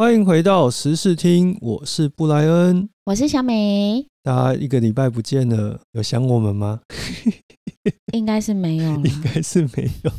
欢迎回到时事听，我是布莱恩。我是小美，大家一个礼拜不见了，有想我们吗？应该是没有。应该是没有。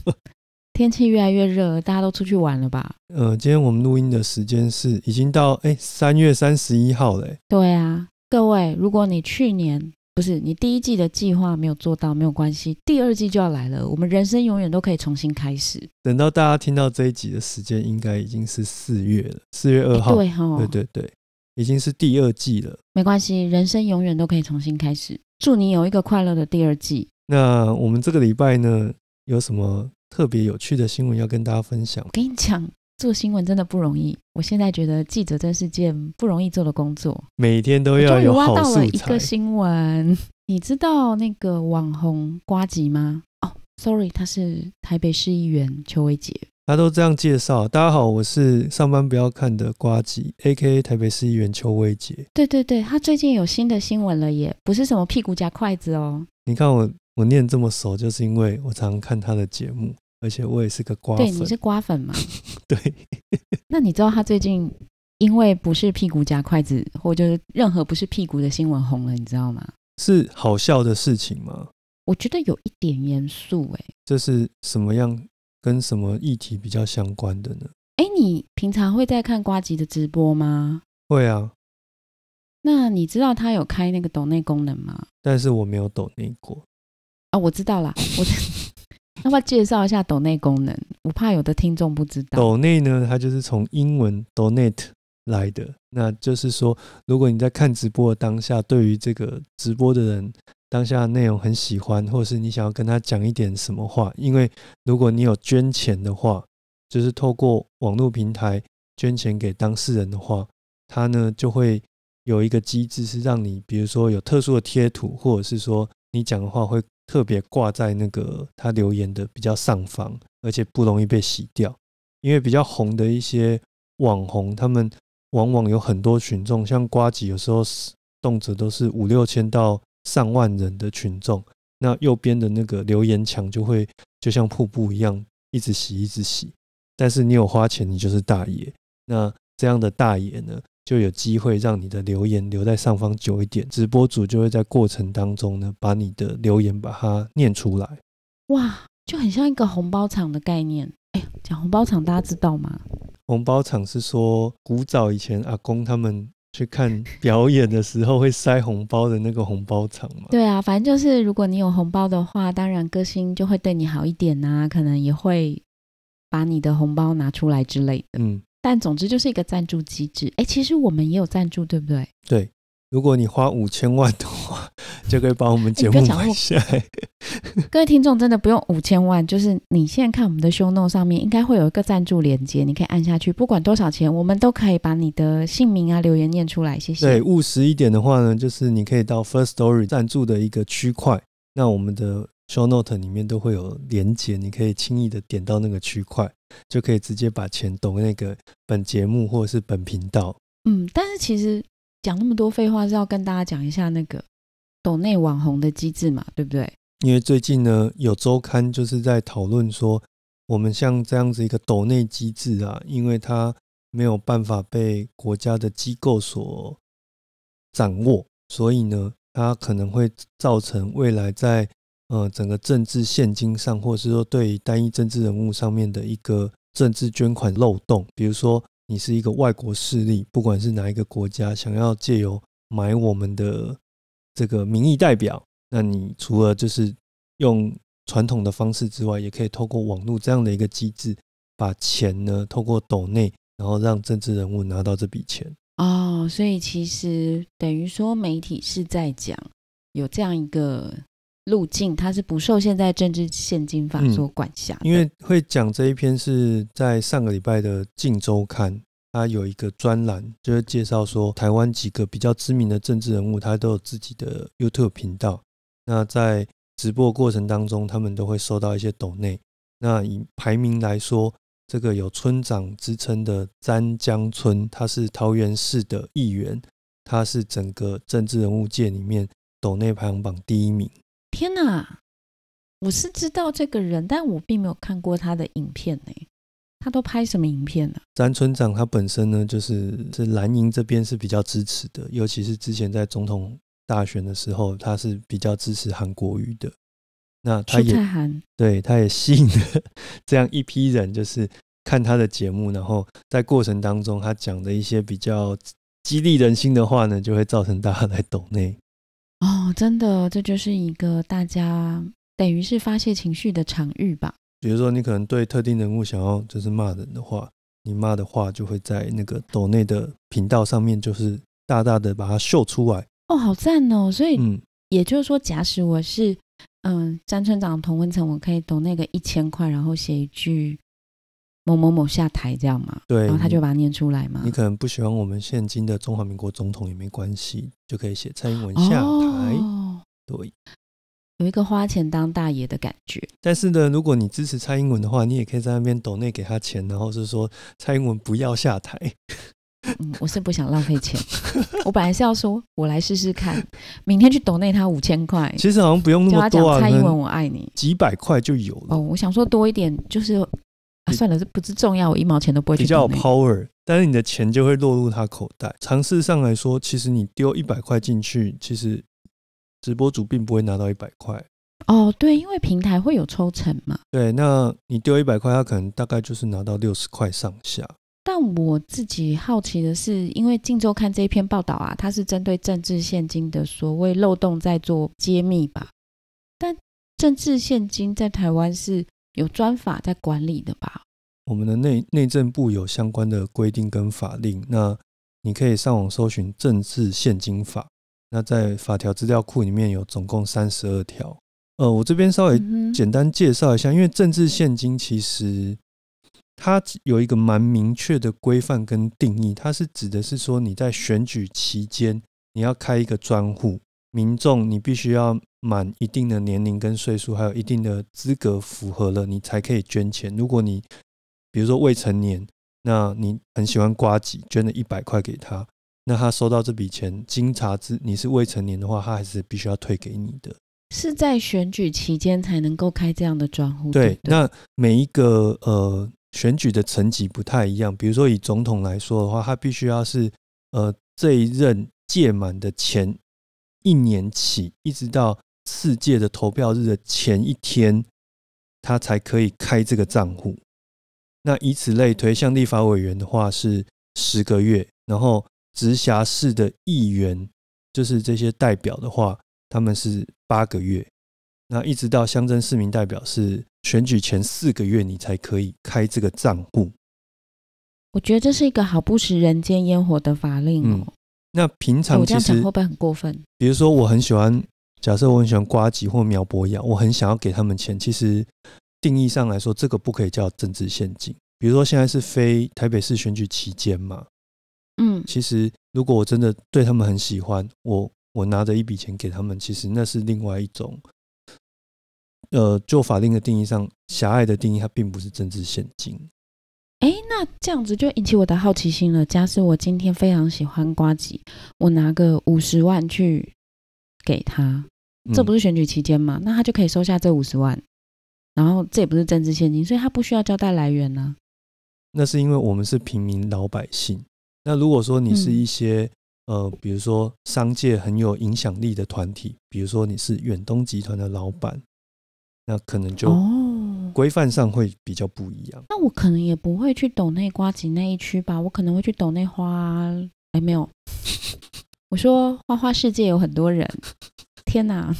天气越来越热，大家都出去玩了吧？呃，今天我们录音的时间是已经到哎三月三十一号嘞。对啊，各位，如果你去年不是你第一季的计划没有做到，没有关系，第二季就要来了，我们人生永远都可以重新开始。等到大家听到这一集的时间，应该已经是四月了，四月二号。对哈，对对对，已经是第二季了。没关系，人生永远都可以重新开始。祝你有一个快乐的第二季。那我们这个礼拜呢，有什么特别有趣的新闻要跟大家分享？我跟你讲，做新闻真的不容易。我现在觉得记者真是件不容易做的工作，每天都要有好素材。一个新闻，你知道那个网红瓜吉吗？哦，sorry，他是台北市议员邱伟杰。他都这样介绍。大家好，我是上班不要看的瓜吉，A.K.A 台北市议员邱伟杰。对对对，他最近有新的新闻了，耶，不是什么屁股夹筷子哦。你看我。我念这么熟，就是因为我常看他的节目，而且我也是个瓜粉。对，你是瓜粉吗？对。那你知道他最近因为不是屁股夹筷子，或就是任何不是屁股的新闻红了，你知道吗？是好笑的事情吗？我觉得有一点严肃，哎。这是什么样？跟什么议题比较相关的呢？哎，你平常会在看瓜吉的直播吗？会啊。那你知道他有开那个抖内功能吗？但是我没有抖内过。啊，我知道啦，我 要不要介绍一下抖内功能？我怕有的听众不知道。抖内呢，它就是从英文 donate 来的，那就是说，如果你在看直播的当下，对于这个直播的人当下的内容很喜欢，或是你想要跟他讲一点什么话，因为如果你有捐钱的话，就是透过网络平台捐钱给当事人的话，他呢就会有一个机制是让你，比如说有特殊的贴图，或者是说你讲的话会。特别挂在那个他留言的比较上方，而且不容易被洗掉。因为比较红的一些网红，他们往往有很多群众，像瓜吉，有时候动辄都是五六千到上万人的群众。那右边的那个留言墙就会就像瀑布一样，一直洗，一直洗。但是你有花钱，你就是大爷。那这样的大爷呢？就有机会让你的留言留在上方久一点，直播主就会在过程当中呢，把你的留言把它念出来。哇，就很像一个红包场的概念。哎，讲红包场，大家知道吗？红包场是说古早以前阿公他们去看表演的时候会塞红包的那个红包场嘛？对啊，反正就是如果你有红包的话，当然歌星就会对你好一点呐，可能也会把你的红包拿出来之类的。嗯。但总之就是一个赞助机制，哎，其实我们也有赞助，对不对？对，如果你花五千万的话，就可以把我们节目买下来。各位听众真的不用五千万，就是你现在看我们的 show note 上面应该会有一个赞助链接，你可以按下去，不管多少钱，我们都可以把你的姓名啊、留言念出来。谢谢。对，务实一点的话呢，就是你可以到 First Story 赞助的一个区块，那我们的 show note 里面都会有连接，你可以轻易的点到那个区块。就可以直接把钱抖那个本节目或者是本频道。嗯，但是其实讲那么多废话是要跟大家讲一下那个抖内网红的机制嘛，对不对？因为最近呢，有周刊就是在讨论说，我们像这样子一个抖内机制啊，因为它没有办法被国家的机构所掌握，所以呢，它可能会造成未来在。呃，整个政治现金上，或者是说对单一政治人物上面的一个政治捐款漏洞，比如说你是一个外国势力，不管是哪一个国家，想要借由买我们的这个民意代表，那你除了就是用传统的方式之外，也可以透过网络这样的一个机制，把钱呢透过斗内，然后让政治人物拿到这笔钱。哦，所以其实等于说媒体是在讲有这样一个。路径它是不受现在政治现金法所管辖，因为会讲这一篇是在上个礼拜的《镜周刊》，它有一个专栏，就是介绍说台湾几个比较知名的政治人物，他都有自己的 YouTube 频道。那在直播过程当中，他们都会收到一些抖内。那以排名来说，这个有村长之称的詹江村，他是桃园市的议员，他是整个政治人物界里面抖内排行榜第一名。天哪！我是知道这个人，但我并没有看过他的影片呢。他都拍什么影片呢？詹村长他本身呢，就是是蓝营这边是比较支持的，尤其是之前在总统大选的时候，他是比较支持韩国瑜的。那他也对，他也吸引了这样一批人，就是看他的节目，然后在过程当中，他讲的一些比较激励人心的话呢，就会造成大家来抖内。哦，真的，这就是一个大家等于是发泄情绪的场域吧。比如说，你可能对特定人物想要就是骂人的话，你骂的话就会在那个抖内的频道上面，就是大大的把它秀出来。哦，好赞哦！所以，嗯，也就是说，假使我是。嗯，张村长同温层，我可以抖那个一千块，然后写一句某某某下台这样嘛？对，然后他就把它念出来嘛？你可能不喜欢我们现今的中华民国总统也没关系，就可以写蔡英文下台。哦对，有一个花钱当大爷的感觉。但是呢，如果你支持蔡英文的话，你也可以在那边抖内给他钱，然后是说蔡英文不要下台。嗯，我是不想浪费钱。我本来是要说，我来试试看，明天去抖内他五千块。其实好像不用那么多啊，蔡英文我爱你，几百块就有了。哦，我想说多一点，就是算了，这不是重要，我一毛钱都不会去。比较有 power，但是你的钱就会落入他口袋。尝试上来说，其实你丢一百块进去，其实直播主并不会拿到一百块。哦，对，因为平台会有抽成嘛。对，那你丢一百块，他可能大概就是拿到六十块上下。但我自己好奇的是，因为《镜周刊》这一篇报道啊，它是针对政治现金的所谓漏洞在做揭秘吧？但政治现金在台湾是有专法在管理的吧？我们的内内政部有相关的规定跟法令，那你可以上网搜寻《政治现金法》，那在法条资料库里面有总共三十二条。呃，我这边稍微简单介绍一下，因为政治现金其实。它有一个蛮明确的规范跟定义，它是指的是说你在选举期间你要开一个专户，民众你必须要满一定的年龄跟岁数，还有一定的资格符合了，你才可以捐钱。如果你比如说未成年，那你很喜欢瓜吉，捐了一百块给他，那他收到这笔钱，经查之你是未成年的话，他还是必须要退给你的。是在选举期间才能够开这样的专户？对，那每一个呃。选举的层级不太一样，比如说以总统来说的话，他必须要是呃这一任届满的前一年起，一直到次届的投票日的前一天，他才可以开这个账户。那以此类推，像立法委员的话是十个月，然后直辖市的议员，就是这些代表的话，他们是八个月。那一直到乡镇市民代表是选举前四个月，你才可以开这个账户。我觉得这是一个好不食人间烟火的法令哦。那平常其实会不会很过分？比如说，我很喜欢，假设我很喜欢瓜吉或苗博雅，我很想要给他们钱。其实定义上来说，这个不可以叫政治献金。比如说，现在是非台北市选举期间嘛，嗯，其实如果我真的对他们很喜欢，我我拿着一笔钱给他们，其实那是另外一种。呃，就法令的定义上，狭隘的定义，它并不是政治现金。哎，那这样子就引起我的好奇心了。假设我今天非常喜欢瓜吉，我拿个五十万去给他，这不是选举期间嘛？那他就可以收下这五十万，然后这也不是政治现金，所以他不需要交代来源呢。那是因为我们是平民老百姓。那如果说你是一些呃，比如说商界很有影响力的团体，比如说你是远东集团的老板。那可能就规范上会比较不一样。那我可能也不会去抖内瓜子那一区吧，我可能会去抖内花。哎，没有，我说花花世界有很多人。天哪，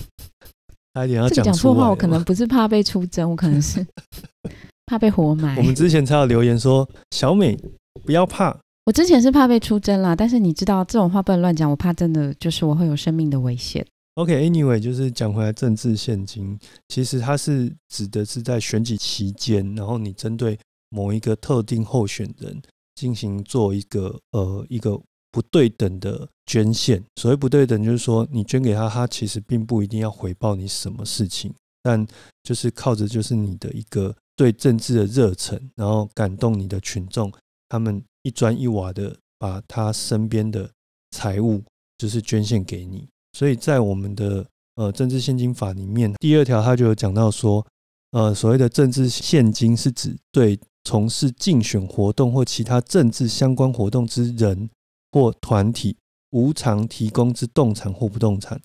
差点要讲错话，我可能不是怕被出征，我可能是 怕被活埋。我们之前才有留言说小美不要怕，我之前是怕被出征啦，但是你知道这种话不能乱讲，我怕真的就是我会有生命的危险。OK，Anyway，就是讲回来，政治现金其实它是指的是在选举期间，然后你针对某一个特定候选人进行做一个呃一个不对等的捐献。所谓不对等，就是说你捐给他，他其实并不一定要回报你什么事情，但就是靠着就是你的一个对政治的热忱，然后感动你的群众，他们一砖一瓦的把他身边的财物就是捐献给你。所以在我们的呃政治现金法里面，第二条它就有讲到说，呃所谓的政治现金是指对从事竞选活动或其他政治相关活动之人或团体，无偿提供之动产或不动产，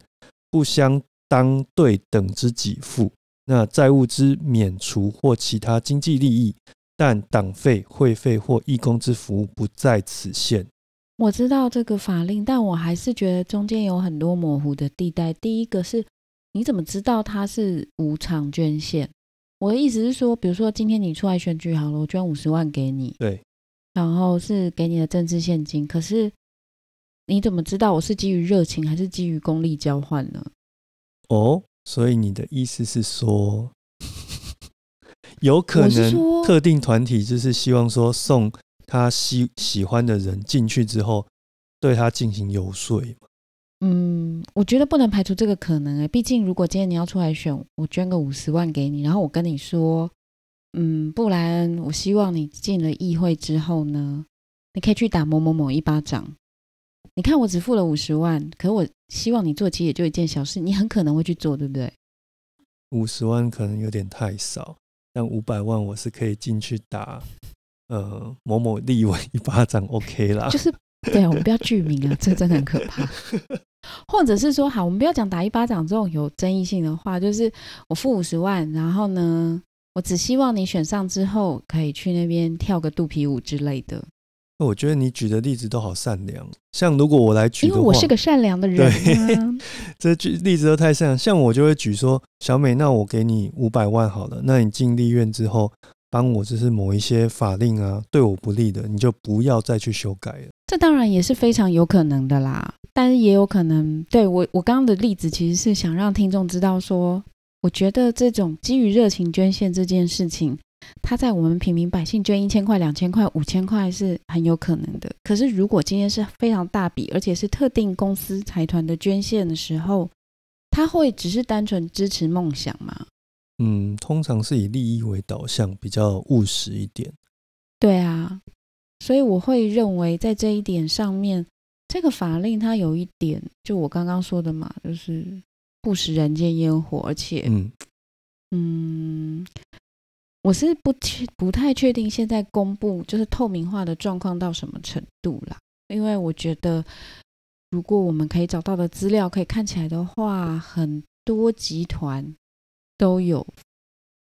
不相当对等之给付。那债务之免除或其他经济利益，但党费、会费或义工之服务不在此限。我知道这个法令，但我还是觉得中间有很多模糊的地带。第一个是，你怎么知道它是无偿捐献？我的意思是说，比如说今天你出来选举好了，我捐五十万给你，对，然后是给你的政治现金。可是你怎么知道我是基于热情还是基于功利交换呢？哦。所以你的意思是说，有可能特定团体就是希望说送他喜喜欢的人进去之后，对他进行游说嗯，我觉得不能排除这个可能诶。毕竟如果今天你要出来选，我捐个五十万给你，然后我跟你说，嗯，不然我希望你进了议会之后呢，你可以去打某某某一巴掌。你看，我只付了五十万，可我希望你做，其实也就一件小事，你很可能会去做，对不对？五十万可能有点太少，但五百万我是可以进去打，呃，某某立委一巴掌，OK 啦。就是，对啊，我们不要具名啊，这真的很可怕。或者是说，好，我们不要讲打一巴掌这种有争议性的话，就是我付五十万，然后呢，我只希望你选上之后，可以去那边跳个肚皮舞之类的。那我觉得你举的例子都好善良，像如果我来举，因为我是个善良的人，这举例子都太善良。像我就会举说，小美，那我给你五百万好了，那你进立院之后，帮我就是某一些法令啊，对我不利的，你就不要再去修改了。这当然也是非常有可能的啦，但是也有可能，对我我刚刚的例子其实是想让听众知道说，我觉得这种基于热情捐献这件事情。它在我们平民百姓捐一千块、两千块、五千块是很有可能的。可是，如果今天是非常大笔，而且是特定公司财团的捐献的时候，他会只是单纯支持梦想吗？嗯，通常是以利益为导向，比较务实一点。对啊，所以我会认为在这一点上面，这个法令它有一点，就我刚刚说的嘛，就是不食人间烟火，而且，嗯嗯。我是不确不太确定现在公布就是透明化的状况到什么程度啦，因为我觉得如果我们可以找到的资料可以看起来的话，很多集团都有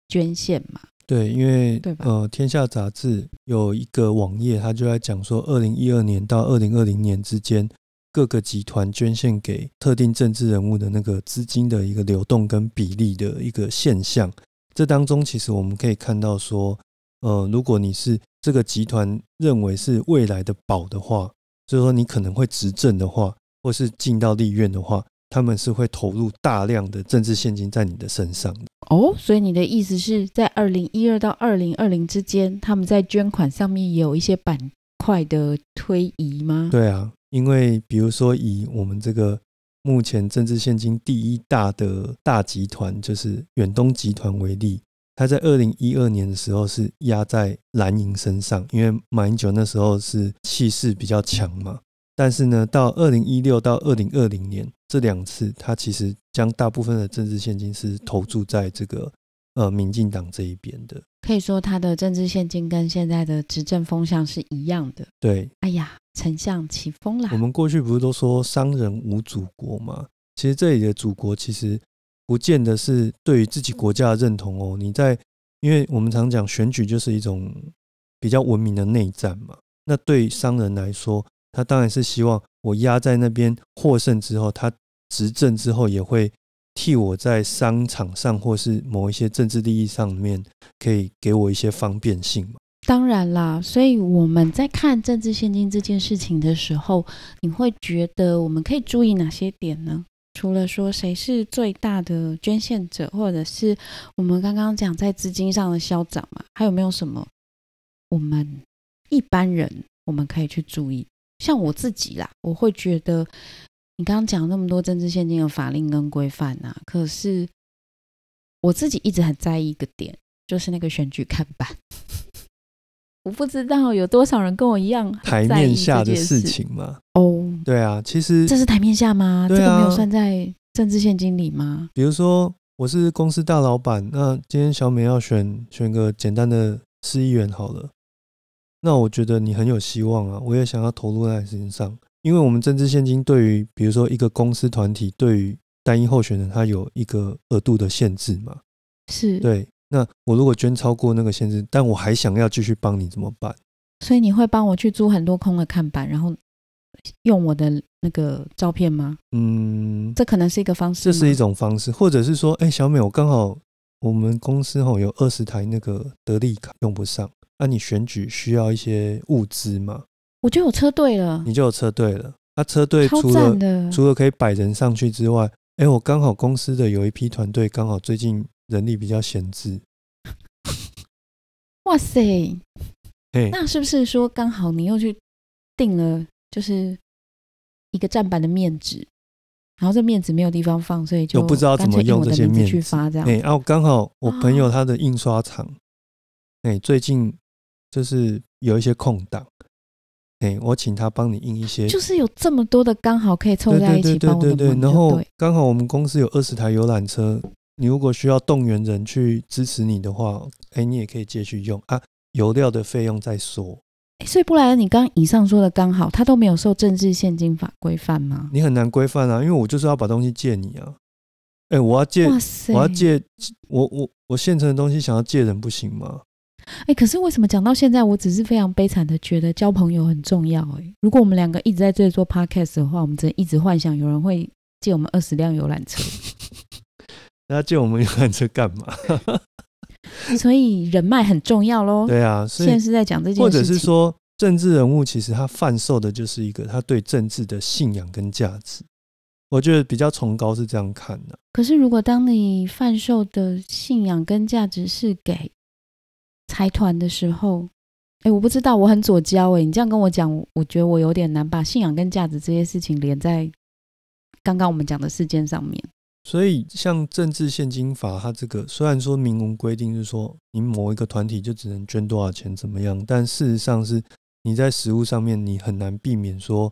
捐献嘛。对，因为呃，天下杂志有一个网页，它就在讲说，二零一二年到二零二零年之间，各个集团捐献给特定政治人物的那个资金的一个流动跟比例的一个现象。这当中，其实我们可以看到说，呃，如果你是这个集团认为是未来的宝的话，就是说你可能会执政的话，或是进到立院的话，他们是会投入大量的政治现金在你的身上的。哦，所以你的意思是在二零一二到二零二零之间，他们在捐款上面也有一些板块的推移吗？对啊，因为比如说以我们这个。目前政治现金第一大的大集团就是远东集团为例，它在二零一二年的时候是压在蓝营身上，因为马英九那时候是气势比较强嘛。但是呢，到二零一六到二零二零年这两次，它其实将大部分的政治现金是投注在这个呃民进党这一边的。可以说，他的政治现金跟现在的执政风向是一样的。对，哎呀。丞相起风了。我们过去不是都说商人无祖国吗？其实这里的祖国其实不见得是对于自己国家的认同哦。你在，因为我们常讲选举就是一种比较文明的内战嘛。那对商人来说，他当然是希望我压在那边获胜之后，他执政之后也会替我在商场上或是某一些政治利益上面可以给我一些方便性嘛。当然啦，所以我们在看政治现金这件事情的时候，你会觉得我们可以注意哪些点呢？除了说谁是最大的捐献者，或者是我们刚刚讲在资金上的消长嘛，还有没有什么我们一般人我们可以去注意？像我自己啦，我会觉得你刚刚讲那么多政治现金的法令跟规范啊，可是我自己一直很在意一个点，就是那个选举看板。我不知道有多少人跟我一样台面下的事情吗？哦，对啊，其实这是台面下吗？这个没有算在政治现金里吗？比如说，我是公司大老板，那今天小美要选选个简单的市议员好了，那我觉得你很有希望啊，我也想要投入在事情上，因为我们政治现金对于比如说一个公司团体对于单一候选人，他有一个额度的限制嘛，是对。那我如果捐超过那个限制，但我还想要继续帮你怎么办？所以你会帮我去租很多空的看板，然后用我的那个照片吗？嗯，这可能是一个方式。这是一种方式，或者是说，哎，小美，我刚好我们公司吼有二十台那个得力卡用不上，那你选举需要一些物资嘛？我就有车队了，你就有车队了。那车队除了除了可以摆人上去之外，哎，我刚好公司的有一批团队刚好最近人力比较闲置。哇塞！那是不是说刚好你又去订了，就是一个站板的面纸，然后这面纸没有地方放，所以就不知道怎么用这些面去发这样。哎，然后刚好我朋友他的印刷厂，哎，最近就是有一些空档，哎，我请他帮你印一些，就是有这么多的刚好可以凑在一起帮我对，然后刚好我们公司有二十台游览车，你如果需要动员人去支持你的话，哎，你也可以借去用啊。油料的费用再说，所以布莱恩，你刚以上说的刚好，他都没有受政治现金法规范吗？你很难规范啊，因为我就是要把东西借你啊。哎，我要借，我要借，我我我现成的东西想要借人不行吗？哎，可是为什么讲到现在，我只是非常悲惨的觉得交朋友很重要。哎，如果我们两个一直在这里做 podcast 的话，我们只能一直幻想有人会借我们二十辆游览车。那借我们游览车干嘛？所以人脉很重要喽。对啊，现在是在讲这件事情。或者是说，政治人物其实他贩售的就是一个他对政治的信仰跟价值。我觉得比较崇高是这样看的。可是，如果当你贩售的信仰跟价值是给财团的时候，哎，我不知道，我很左交哎。你这样跟我讲，我觉得我有点难把信仰跟价值这些事情连在刚刚我们讲的事件上面。所以，像政治现金法，它这个虽然说明文规定是说你某一个团体就只能捐多少钱怎么样，但事实上是你在实物上面你很难避免说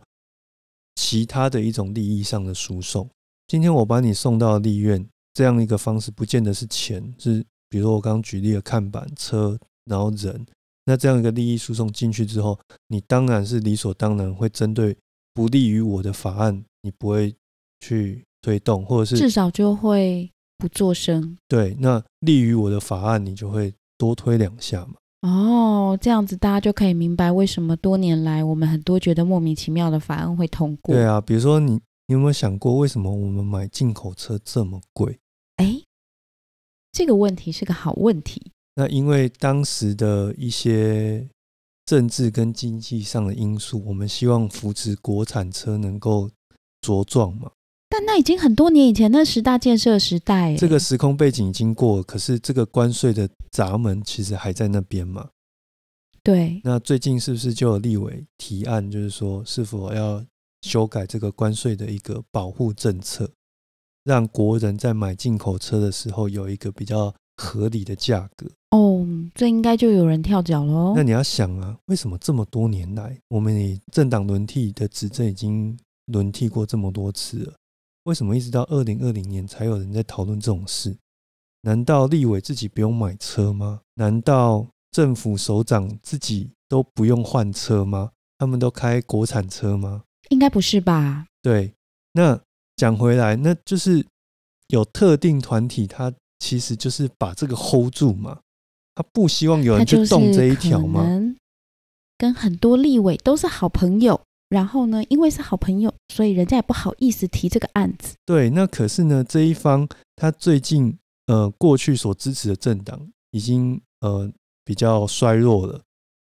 其他的一种利益上的输送。今天我把你送到立院这样一个方式，不见得是钱，是比如说我刚刚举例的看板车，然后人，那这样一个利益输送进去之后，你当然是理所当然会针对不利于我的法案，你不会去。推动，或者是至少就会不作声。对，那利于我的法案，你就会多推两下嘛。哦，这样子大家就可以明白为什么多年来我们很多觉得莫名其妙的法案会通过。对啊，比如说你，你有没有想过为什么我们买进口车这么贵？哎，这个问题是个好问题。那因为当时的一些政治跟经济上的因素，我们希望扶持国产车能够茁壮嘛。但那已经很多年以前，那十大建设时代，这个时空背景已经过，可是这个关税的闸门其实还在那边嘛？对。那最近是不是就有立委提案，就是说是否要修改这个关税的一个保护政策，让国人在买进口车的时候有一个比较合理的价格？哦，这应该就有人跳脚喽。那你要想啊，为什么这么多年来，我们以政党轮替的执政已经轮替过这么多次了？为什么一直到二零二零年才有人在讨论这种事？难道立委自己不用买车吗？难道政府首长自己都不用换车吗？他们都开国产车吗？应该不是吧？对，那讲回来，那就是有特定团体，他其实就是把这个 hold 住嘛，他不希望有人去动这一条嘛？跟很多立委都是好朋友。然后呢？因为是好朋友，所以人家也不好意思提这个案子。对，那可是呢，这一方他最近呃过去所支持的政党已经呃比较衰弱了。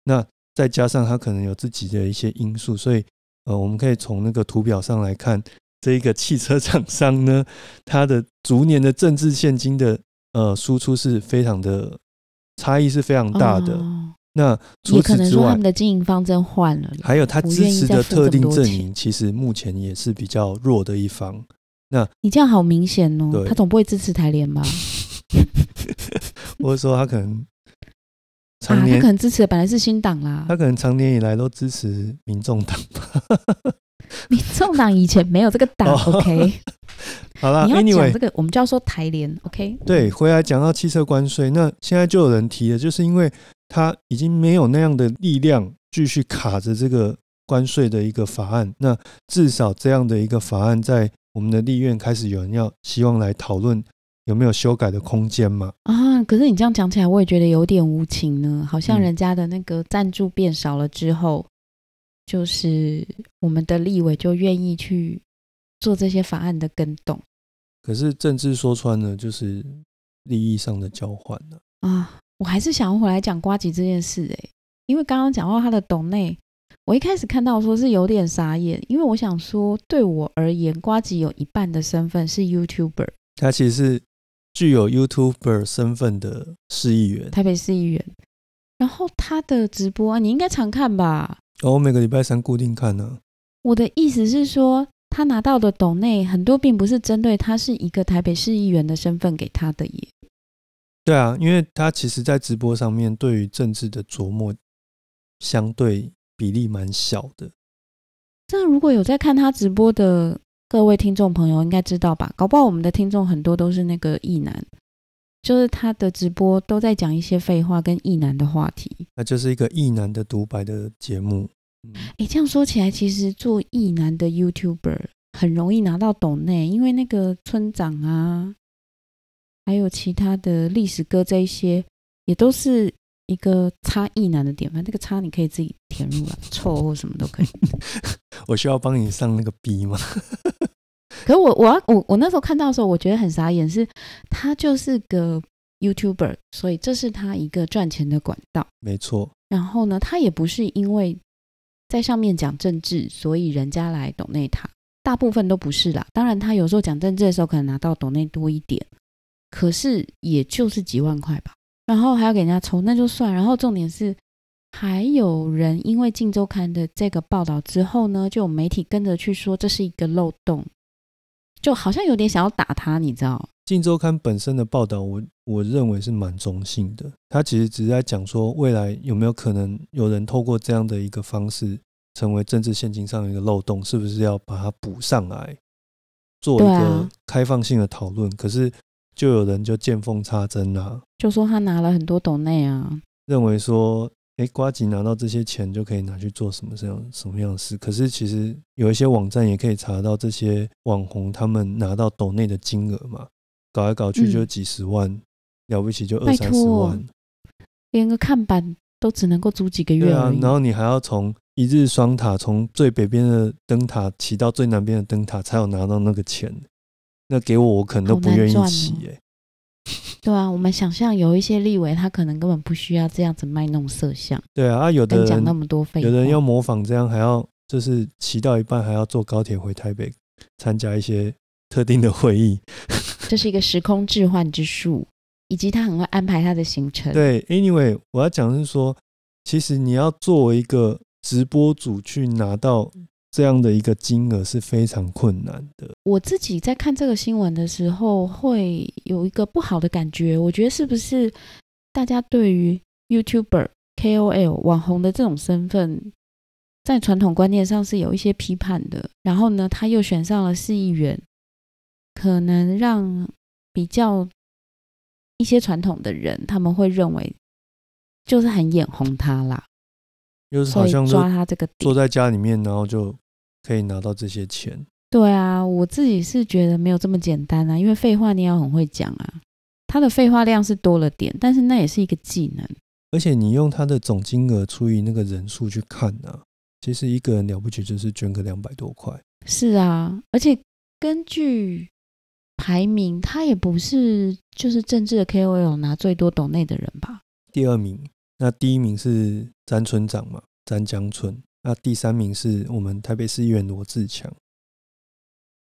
那再加上他可能有自己的一些因素，所以呃我们可以从那个图表上来看，这一个汽车厂商呢，它的逐年的政治现金的呃输出是非常的差异是非常大的。那除此之外，他们的经营方针换了，还有他支持的特定阵营，其实目前也是比较弱的一方。那你这样好明显哦，他总不会支持台联吧？或者说他可能啊，他可能支持的本来是新党啦，他可能长年以来都支持民众党吧？民众党以前没有这个党，OK？好了，你要讲这个，我们就要说台联，OK？对，回来讲到汽车关税，那现在就有人提了，就是因为。他已经没有那样的力量继续卡着这个关税的一个法案。那至少这样的一个法案，在我们的立院开始有人要希望来讨论有没有修改的空间嘛？啊，可是你这样讲起来，我也觉得有点无情呢。好像人家的那个赞助变少了之后，就是我们的立委就愿意去做这些法案的跟动。可是政治说穿了，就是利益上的交换呢。啊，我还是想回来讲瓜吉这件事哎，因为刚刚讲到他的董内，我一开始看到说是有点傻眼，因为我想说，对我而言，瓜吉有一半的身份是 YouTuber，他其实是具有 YouTuber 身份的市议员，台北市议员。然后他的直播你应该常看吧？哦，我每个礼拜三固定看呢。我的意思是说。他拿到的董内很多，并不是针对他是一个台北市议员的身份给他的耶。对啊，因为他其实，在直播上面对于政治的琢磨，相对比例蛮小的。这如果有在看他直播的各位听众朋友，应该知道吧？搞不好我们的听众很多都是那个异男，就是他的直播都在讲一些废话跟异男的话题。那就是一个异男的独白的节目。哎，这样说起来，其实做意男的 YouTuber 很容易拿到董内，因为那个村长啊，还有其他的历史哥这一些，也都是一个差意男的典范。那个差你可以自己填入了，错或什么都可以。我需要帮你上那个 B 吗？可是我我要我我那时候看到的时候，我觉得很傻眼，是他就是个 YouTuber，所以这是他一个赚钱的管道。没错。然后呢，他也不是因为。在上面讲政治，所以人家来懂内他，大部分都不是啦。当然，他有时候讲政治的时候，可能拿到懂内多一点，可是也就是几万块吧。然后还要给人家抽，那就算。然后重点是，还有人因为《镜周刊》的这个报道之后呢，就有媒体跟着去说这是一个漏洞，就好像有点想要打他，你知道？《镜周刊》本身的报道，我我认为是蛮中性的。他其实只是在讲说，未来有没有可能有人透过这样的一个方式，成为政治现金上的一个漏洞，是不是要把它补上来，做一个开放性的讨论？可是就有人就见缝插针啊，就说他拿了很多斗内啊，认为说。哎，瓜吉拿到这些钱就可以拿去做什么这样什么样的事？可是其实有一些网站也可以查到这些网红他们拿到抖内的金额嘛，搞来搞去就几十万，了不起就二三十万，连个看板都只能够租几个月啊。然后你还要从一日双塔从最北边的灯塔骑到最南边的灯塔，才有拿到那个钱。那给我，我可能都不愿意骑哎。对啊，我们想象有一些立委，他可能根本不需要这样子卖弄色相。对啊，有的人讲那么多废话有的人要模仿这样，还要就是骑到一半还要坐高铁回台北参加一些特定的会议。这是一个时空置换之术，以及他很会安排他的行程。对，Anyway，我要讲是说，其实你要作为一个直播主去拿到。这样的一个金额是非常困难的。我自己在看这个新闻的时候，会有一个不好的感觉。我觉得是不是大家对于 YouTuber、KOL、网红的这种身份，在传统观念上是有一些批判的。然后呢，他又选上了市议员，可能让比较一些传统的人，他们会认为就是很眼红他啦。就是好像抓他这个坐在家里面，然后就可以拿到这些钱。对啊，我自己是觉得没有这么简单啊，因为废话你要很会讲啊。他的废话量是多了点，但是那也是一个技能。而且你用他的总金额除以那个人数去看呢，其实一个人了不起就是捐个两百多块。是啊，而且根据排名，他也不是就是政治的 KOL 拿最多董内的人吧？第二名。那第一名是詹村长嘛，詹江村。那第三名是我们台北市议员罗志强。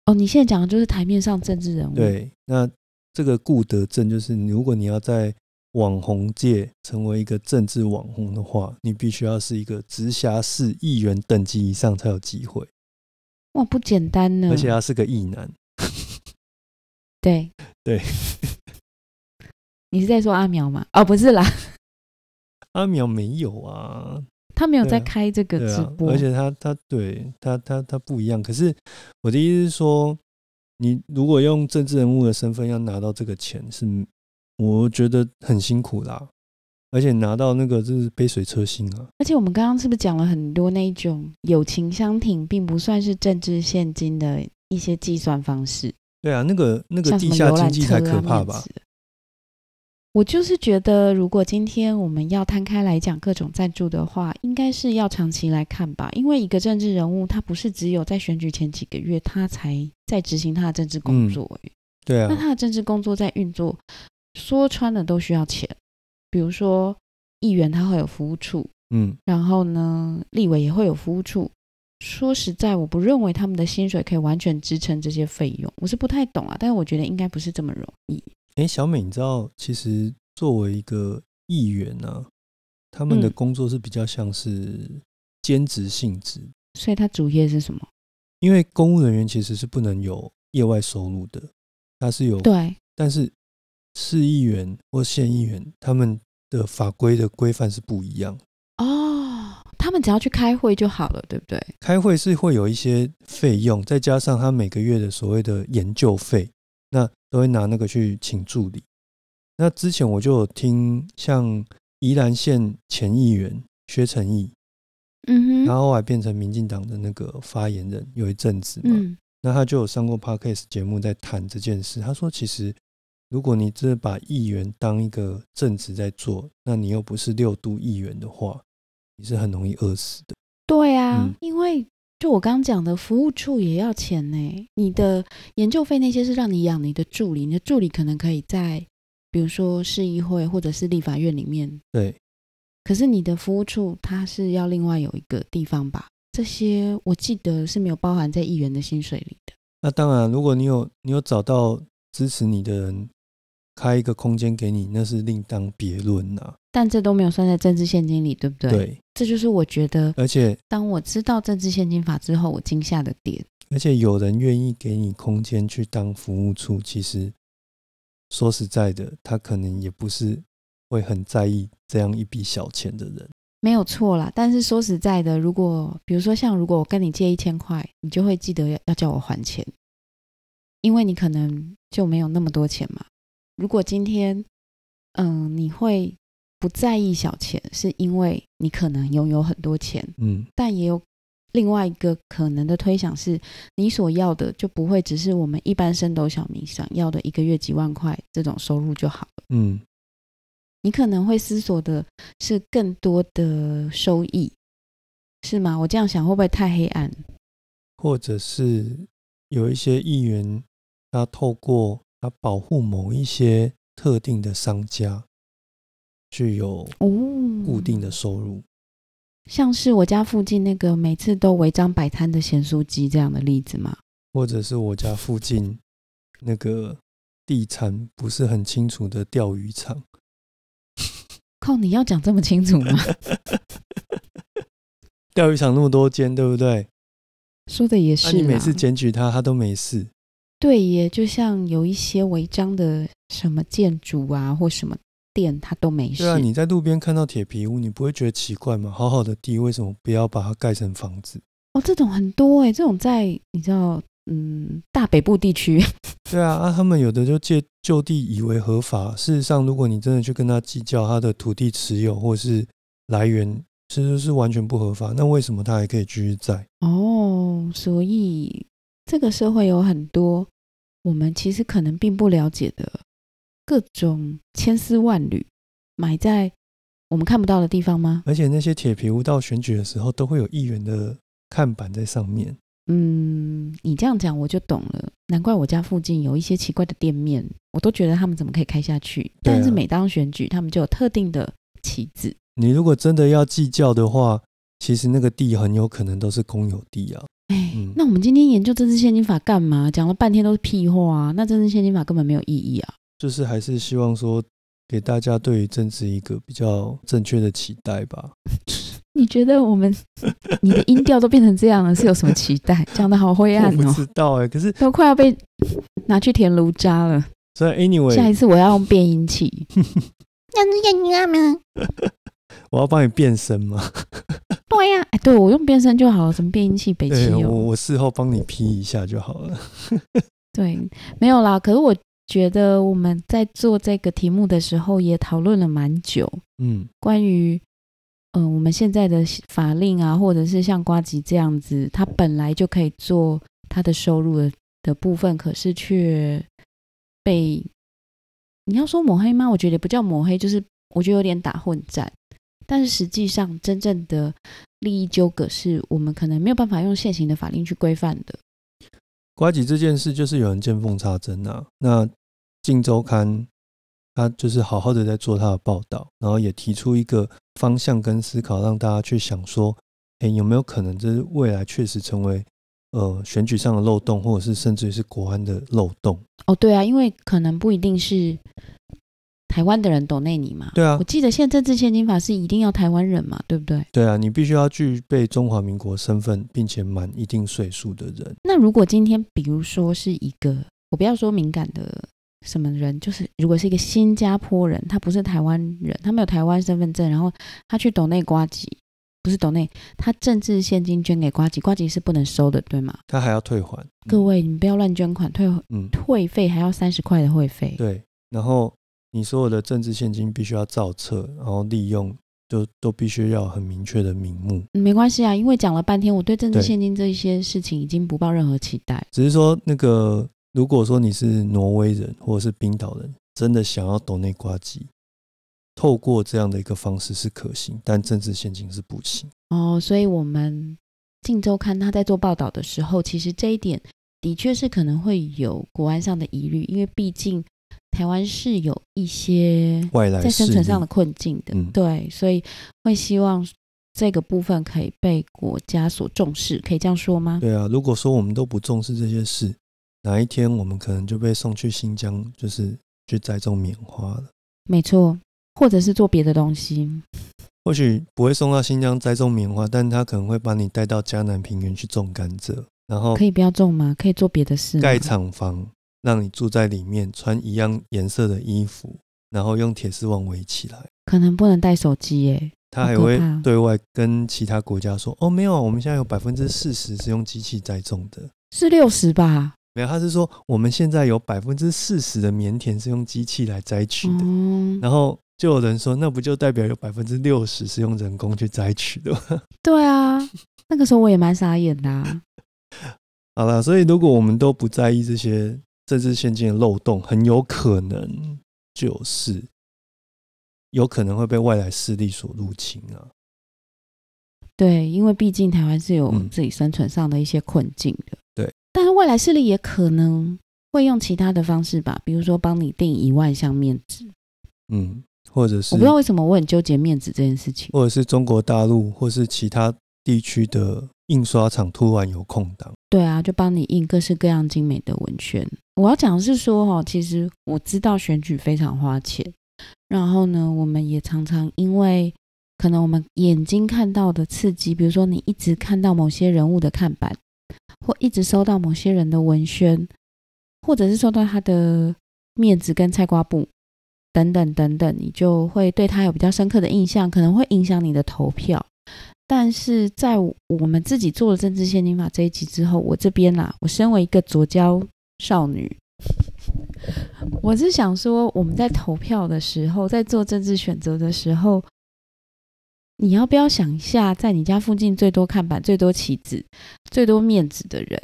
哦，你现在讲的就是台面上政治人物。对，那这个顾德正就是，如果你要在网红界成为一个政治网红的话，你必须要是一个直辖市议员等级以上才有机会。哇，不简单呢！而且他是个艺男。对对，你是在说阿苗吗？哦，不是啦。阿苗没有啊，他没有在开这个直播，而且他他对他他他不一样。可是我的意思是说，你如果用政治人物的身份要拿到这个钱，是我觉得很辛苦啦。而且拿到那个就是杯水车薪啊。而且我们刚刚是不是讲了很多那种友情相挺，并不算是政治现金的一些计算方式？对啊，那个那个地下经济才可怕吧？我就是觉得，如果今天我们要摊开来讲各种赞助的话，应该是要长期来看吧。因为一个政治人物，他不是只有在选举前几个月，他才在执行他的政治工作。对啊。那他的政治工作在运作，说穿了都需要钱。比如说，议员他会有服务处，嗯，然后呢，立委也会有服务处。说实在，我不认为他们的薪水可以完全支撑这些费用。我是不太懂啊，但是我觉得应该不是这么容易。哎，小美，你知道，其实作为一个议员呢，他们的工作是比较像是兼职性质，所以他主业是什么？因为公务人员其实是不能有业外收入的，他是有对，但是市议员或县议员他们的法规的规范是不一样哦，他们只要去开会就好了，对不对？开会是会有一些费用，再加上他每个月的所谓的研究费。那都会拿那个去请助理。那之前我就有听，像宜兰县前议员薛成义，嗯哼，然后后来变成民进党的那个发言人，有一阵子嘛，那他就有上过 podcast 节目在谈这件事。他说，其实如果你真的把议员当一个正职在做，那你又不是六度议员的话，你是很容易饿死的。对啊，因为。就我刚刚讲的，服务处也要钱呢。你的研究费那些是让你养你的助理，你的助理可能可以在，比如说市议会或者是立法院里面。对。可是你的服务处它是要另外有一个地方吧？这些我记得是没有包含在议员的薪水里的。那当然，如果你有你有找到支持你的人，开一个空间给你，那是另当别论呐。但这都没有算在政治现金里，对不对？对，这就是我觉得。而且，当我知道政治现金法之后，我惊吓的点。而且，有人愿意给你空间去当服务处，其实说实在的，他可能也不是会很在意这样一笔小钱的人。没有错啦，但是说实在的，如果比如说像如果我跟你借一千块，你就会记得要要叫我还钱，因为你可能就没有那么多钱嘛。如果今天，嗯，你会。不在意小钱，是因为你可能拥有很多钱，嗯，但也有另外一个可能的推想是，你所要的就不会只是我们一般升斗小民想要的一个月几万块这种收入就好了，嗯，你可能会思索的是更多的收益，是吗？我这样想会不会太黑暗？或者是有一些议员，他透过他保护某一些特定的商家。具有固定的收入，像是我家附近那个每次都违章摆摊的咸酥鸡这样的例子吗？或者是我家附近那个地产不是很清楚的钓鱼场？靠，你要讲这么清楚吗？钓鱼场那么多间，对不对？说的也是。你每次检举他，他都没事。对耶，就像有一些违章的什么建筑啊，或什么。店他都没事。对啊，你在路边看到铁皮屋，你不会觉得奇怪吗？好好的地，为什么不要把它盖成房子？哦，这种很多哎，这种在你知道，嗯，大北部地区。对啊，啊，他们有的就借就地以为合法，事实上，如果你真的去跟他计较他的土地持有或是来源，其实是完全不合法。那为什么他还可以继续在？哦，所以这个社会有很多我们其实可能并不了解的。各种千丝万缕埋在我们看不到的地方吗？而且那些铁皮屋到选举的时候都会有议员的看板在上面。嗯，你这样讲我就懂了。难怪我家附近有一些奇怪的店面，我都觉得他们怎么可以开下去？但是每当选举，他们就有特定的旗子。你如果真的要计较的话，其实那个地很有可能都是公有地啊。哎，那我们今天研究政治现金法干嘛？讲了半天都是屁话啊！那政治现金法根本没有意义啊！就是还是希望说给大家对于政治一个比较正确的期待吧。你觉得我们你的音调都变成这样了，是有什么期待？讲的好灰暗哦。不知道哎，可是都快要被拿去填炉渣了。所以 anyway，下一次我要用变音器。那是演员吗？我要帮你变声吗？对呀，哎，对我用变声就好了。什么变音器？北汽我我事后帮你 P 一下就好了。对，没有啦。可是我。觉得我们在做这个题目的时候也讨论了蛮久，嗯，关于嗯我们现在的法令啊，或者是像瓜吉这样子，他本来就可以做他的收入的的部分，可是却被你要说抹黑吗？我觉得不叫抹黑，就是我觉得有点打混战。但是实际上，真正的利益纠葛是我们可能没有办法用现行的法令去规范的。瓜吉这件事就是有人见缝插针啊。那《镜周刊》他就是好好的在做他的报道，然后也提出一个方向跟思考，让大家去想说：，哎，有没有可能这是未来确实成为呃选举上的漏洞，或者是甚至于是国安的漏洞？哦，对啊，因为可能不一定是台湾的人懂内你嘛。对啊，我记得现在政治现金法是一定要台湾人嘛，对不对？对啊，你必须要具备中华民国身份，并且满一定岁数的人。那如果今天，比如说是一个，我不要说敏感的。什么人？就是如果是一个新加坡人，他不是台湾人，他没有台湾身份证，然后他去抖内瓜吉，不是抖内，他政治现金捐给瓜吉，瓜吉是不能收的，对吗？他还要退还。各位，你不要乱捐款，退嗯退费还要三十块的会费。对，然后你所有的政治现金必须要造册，然后利用，就都必须要很明确的名目。没关系啊，因为讲了半天，我对政治现金这一些事情已经不抱任何期待，只是说那个。如果说你是挪威人或者是冰岛人，真的想要懂内挂机，透过这样的一个方式是可行，但政治现金是不行。哦，所以我们晋周刊他在做报道的时候，其实这一点的确是可能会有国安上的疑虑，因为毕竟台湾是有一些外来在生存上的困境的，对，所以会希望这个部分可以被国家所重视，可以这样说吗？对啊，如果说我们都不重视这些事。哪一天我们可能就被送去新疆，就是去栽种棉花了。没错，或者是做别的东西。或许不会送到新疆栽种棉花，但他可能会把你带到迦南平原去种甘蔗，然后可以不要种吗？可以做别的事。盖厂房，让你住在里面，穿一样颜色的衣服，然后用铁丝网围起来。可能不能带手机耶。他还会对外跟其他国家说：“哦，没有，我们现在有百分之四十是用机器栽种的，是六十吧？”没有，他是说我们现在有百分之四十的棉田是用机器来摘取的，然后就有人说，那不就代表有百分之六十是用人工去摘取的吗？对啊，那个时候我也蛮傻眼的。好了，所以如果我们都不在意这些政治现金的漏洞，很有可能就是有可能会被外来势力所入侵啊。对，因为毕竟台湾是有自己生存上的一些困境的。对但是外来势力也可能会用其他的方式吧，比如说帮你订一万项面子，嗯，或者是我不知道为什么我很纠结面子这件事情，或者是中国大陆或是其他地区的印刷厂突然有空档，对啊，就帮你印各式各样精美的文宣。我要讲的是说哈，其实我知道选举非常花钱，然后呢，我们也常常因为可能我们眼睛看到的刺激，比如说你一直看到某些人物的看板。或一直收到某些人的文宣，或者是收到他的面子跟菜瓜布等等等等，你就会对他有比较深刻的印象，可能会影响你的投票。但是在我们自己做了政治现金法这一集之后，我这边啦，我身为一个左交少女，我是想说，我们在投票的时候，在做政治选择的时候。你要不要想一下，在你家附近最多看板、最多旗子、最多面子的人，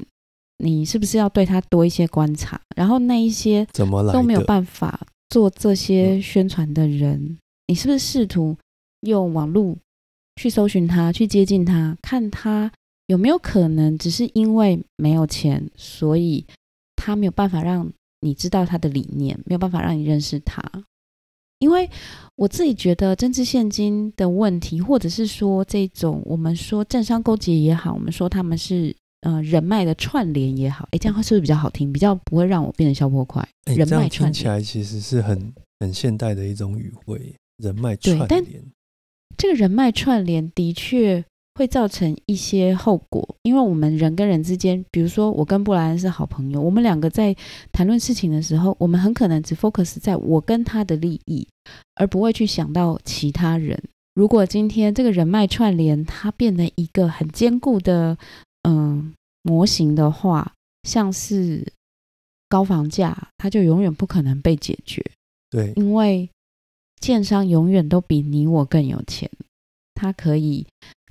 你是不是要对他多一些观察？然后那一些怎么都没有办法做这些宣传的人，你是不是试图用网络去搜寻他、去接近他，看他有没有可能只是因为没有钱，所以他没有办法让你知道他的理念，没有办法让你认识他？因为我自己觉得政治现金的问题，或者是说这种我们说政商勾结也好，我们说他们是呃人脉的串联也好，哎，这样话是不是比较好听？比较不会让我变成消破块。人脉串听起来其实是很很现代的一种语汇，人脉串联。这个人脉串联的确。会造成一些后果，因为我们人跟人之间，比如说我跟布莱恩是好朋友，我们两个在谈论事情的时候，我们很可能只 focus 在我跟他的利益，而不会去想到其他人。如果今天这个人脉串联它变得一个很坚固的嗯模型的话，像是高房价，它就永远不可能被解决。对，因为建商永远都比你我更有钱，他可以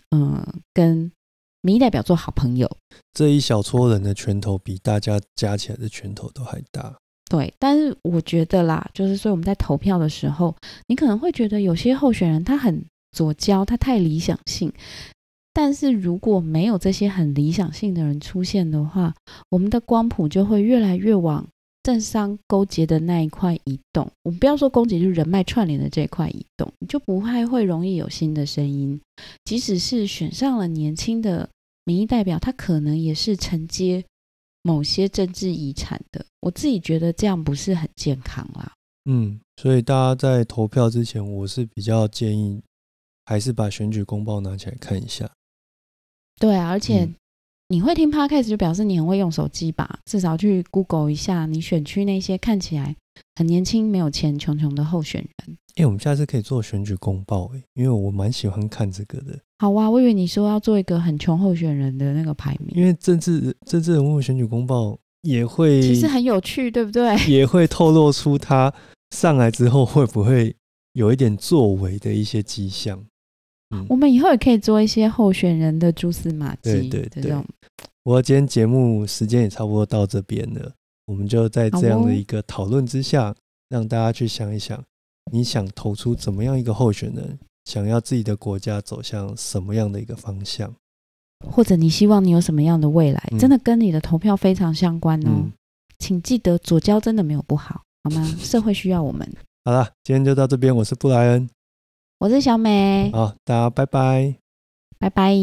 嗯跟民意代表做好朋友。这一小撮人的拳头比大家加起来的拳头都还大。对，但是我觉得啦，就是所以我们在投票的时候，你可能会觉得有些候选人他很左交，他太理想性。但是如果没有这些很理想性的人出现的话，我们的光谱就会越来越往政商勾结的那一块移动。我们不要说勾结，就是人脉串联的这一块移动，就不太会容易有新的声音。即使是选上了年轻的民意代表，他可能也是承接某些政治遗产的。我自己觉得这样不是很健康啦。嗯，所以大家在投票之前，我是比较建议还是把选举公报拿起来看一下。对啊，而且你会听 podcast 就表示你很会用手机吧？至少去 Google 一下你选区那些看起来很年轻、没有钱、穷穷的候选人。哎，我们下次可以做选举公报哎，因为我蛮喜欢看这个的。好啊，我以为你说要做一个很穷候选人的那个排名。因为政治政治人物选举公报也会，其实很有趣，对不对？也会透露出他上来之后会不会有一点作为的一些迹象。我们以后也可以做一些候选人的蛛丝马迹，对对对。我今天节目时间也差不多到这边了，我们就在这样的一个讨论之下，让大家去想一想，你想投出怎么样一个候选人，想要自己的国家走向什么样的一个方向，或者你希望你有什么样的未来，真的跟你的投票非常相关哦。请记得左交真的没有不好，好吗？社会需要我们。好了，今天就到这边，我是布莱恩。我是小美，好，大家拜拜，拜拜。